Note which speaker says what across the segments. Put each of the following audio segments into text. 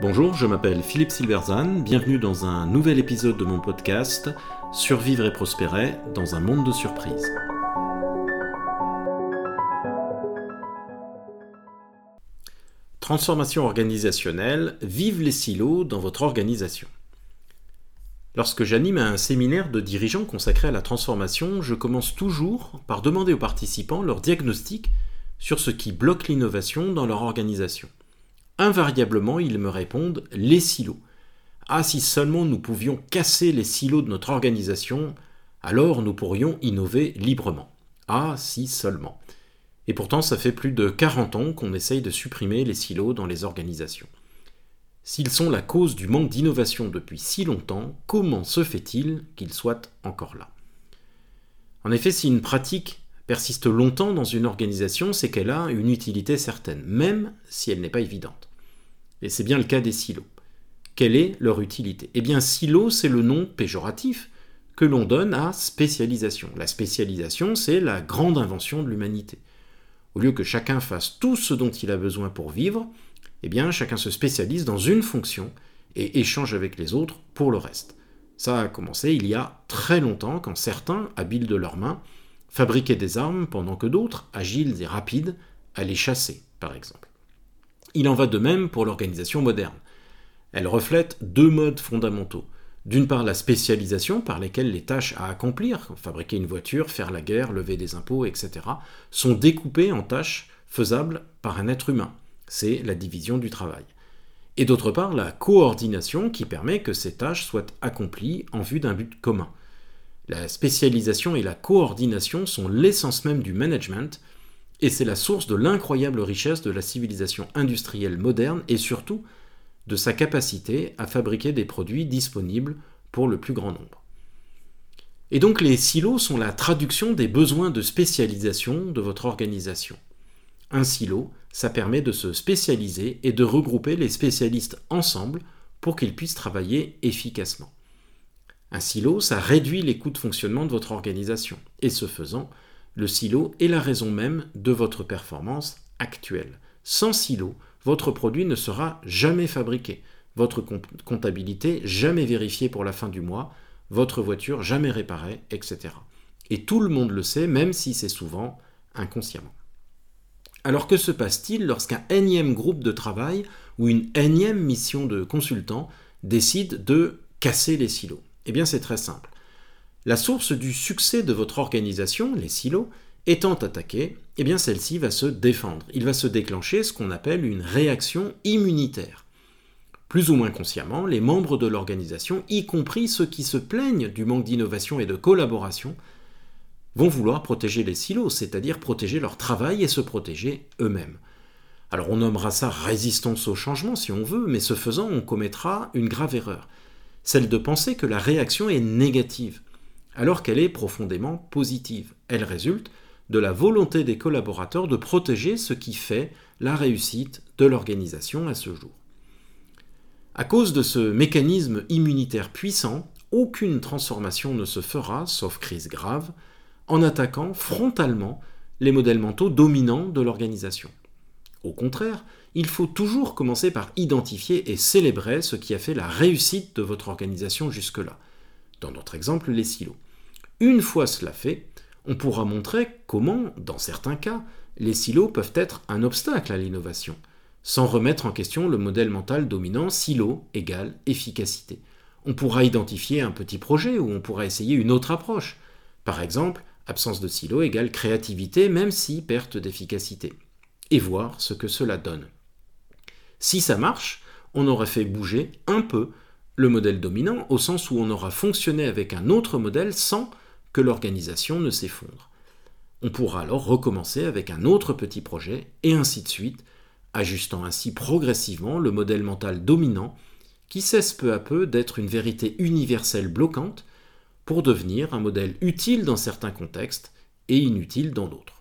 Speaker 1: Bonjour, je m'appelle Philippe Silverzan, bienvenue dans un nouvel épisode de mon podcast Survivre et prospérer dans un monde de surprises. Transformation organisationnelle, vive les silos dans votre organisation. Lorsque j'anime un séminaire de dirigeants consacré à la transformation, je commence toujours par demander aux participants leur diagnostic sur ce qui bloque l'innovation dans leur organisation. Invariablement, ils me répondent les silos. Ah, si seulement nous pouvions casser les silos de notre organisation, alors nous pourrions innover librement. Ah, si seulement. Et pourtant, ça fait plus de 40 ans qu'on essaye de supprimer les silos dans les organisations. S'ils sont la cause du manque d'innovation depuis si longtemps, comment se fait-il qu'ils soient encore là? En effet, si une pratique persiste longtemps dans une organisation, c'est qu'elle a une utilité certaine, même si elle n'est pas évidente. Et c'est bien le cas des silos. Quelle est leur utilité? Eh bien, silo, c'est le nom péjoratif que l'on donne à spécialisation. La spécialisation, c'est la grande invention de l'humanité. Au lieu que chacun fasse tout ce dont il a besoin pour vivre, eh bien, chacun se spécialise dans une fonction et échange avec les autres pour le reste. Ça a commencé il y a très longtemps quand certains, habiles de leurs mains, fabriquaient des armes pendant que d'autres, agiles et rapides, allaient chasser, par exemple. Il en va de même pour l'organisation moderne. Elle reflète deux modes fondamentaux. D'une part, la spécialisation par lesquelles les tâches à accomplir, fabriquer une voiture, faire la guerre, lever des impôts, etc., sont découpées en tâches faisables par un être humain. C'est la division du travail. Et d'autre part, la coordination qui permet que ces tâches soient accomplies en vue d'un but commun. La spécialisation et la coordination sont l'essence même du management, et c'est la source de l'incroyable richesse de la civilisation industrielle moderne et surtout de sa capacité à fabriquer des produits disponibles pour le plus grand nombre. Et donc les silos sont la traduction des besoins de spécialisation de votre organisation. Un silo, ça permet de se spécialiser et de regrouper les spécialistes ensemble pour qu'ils puissent travailler efficacement. Un silo, ça réduit les coûts de fonctionnement de votre organisation, et ce faisant, le silo est la raison même de votre performance actuelle. Sans silo, votre produit ne sera jamais fabriqué, votre comptabilité jamais vérifiée pour la fin du mois, votre voiture jamais réparée, etc. Et tout le monde le sait, même si c'est souvent inconsciemment. Alors que se passe-t-il lorsqu'un énième groupe de travail ou une énième mission de consultant décide de casser les silos? Eh bien c'est très simple. La source du succès de votre organisation, les silos, étant attaquée, eh bien celle-ci va se défendre. Il va se déclencher ce qu'on appelle une réaction immunitaire. Plus ou moins consciemment, les membres de l'organisation, y compris ceux qui se plaignent du manque d'innovation et de collaboration, vont vouloir protéger les silos, c'est-à-dire protéger leur travail et se protéger eux-mêmes. Alors on nommera ça résistance au changement si on veut, mais ce faisant, on commettra une grave erreur, celle de penser que la réaction est négative, alors qu'elle est profondément positive. Elle résulte de la volonté des collaborateurs de protéger ce qui fait la réussite de l'organisation à ce jour. À cause de ce mécanisme immunitaire puissant, aucune transformation ne se fera, sauf crise grave, en attaquant frontalement les modèles mentaux dominants de l'organisation. Au contraire, il faut toujours commencer par identifier et célébrer ce qui a fait la réussite de votre organisation jusque-là. Dans notre exemple, les silos. Une fois cela fait, on pourra montrer comment, dans certains cas, les silos peuvent être un obstacle à l'innovation, sans remettre en question le modèle mental dominant silo égale efficacité. On pourra identifier un petit projet où on pourra essayer une autre approche. Par exemple, absence de silo égale créativité, même si perte d'efficacité. Et voir ce que cela donne. Si ça marche, on aurait fait bouger un peu le modèle dominant, au sens où on aura fonctionné avec un autre modèle sans que l'organisation ne s'effondre. On pourra alors recommencer avec un autre petit projet, et ainsi de suite, ajustant ainsi progressivement le modèle mental dominant qui cesse peu à peu d'être une vérité universelle bloquante pour devenir un modèle utile dans certains contextes et inutile dans d'autres.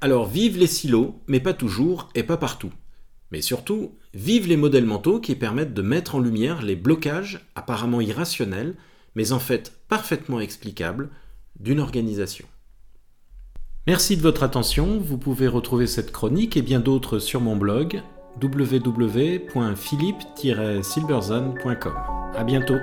Speaker 1: Alors vive les silos, mais pas toujours et pas partout. Mais surtout, vive les modèles mentaux qui permettent de mettre en lumière les blocages apparemment irrationnels mais en fait parfaitement explicable, d'une organisation. Merci de votre attention, vous pouvez retrouver cette chronique et bien d'autres sur mon blog www.philippe-silberzan.com. À bientôt.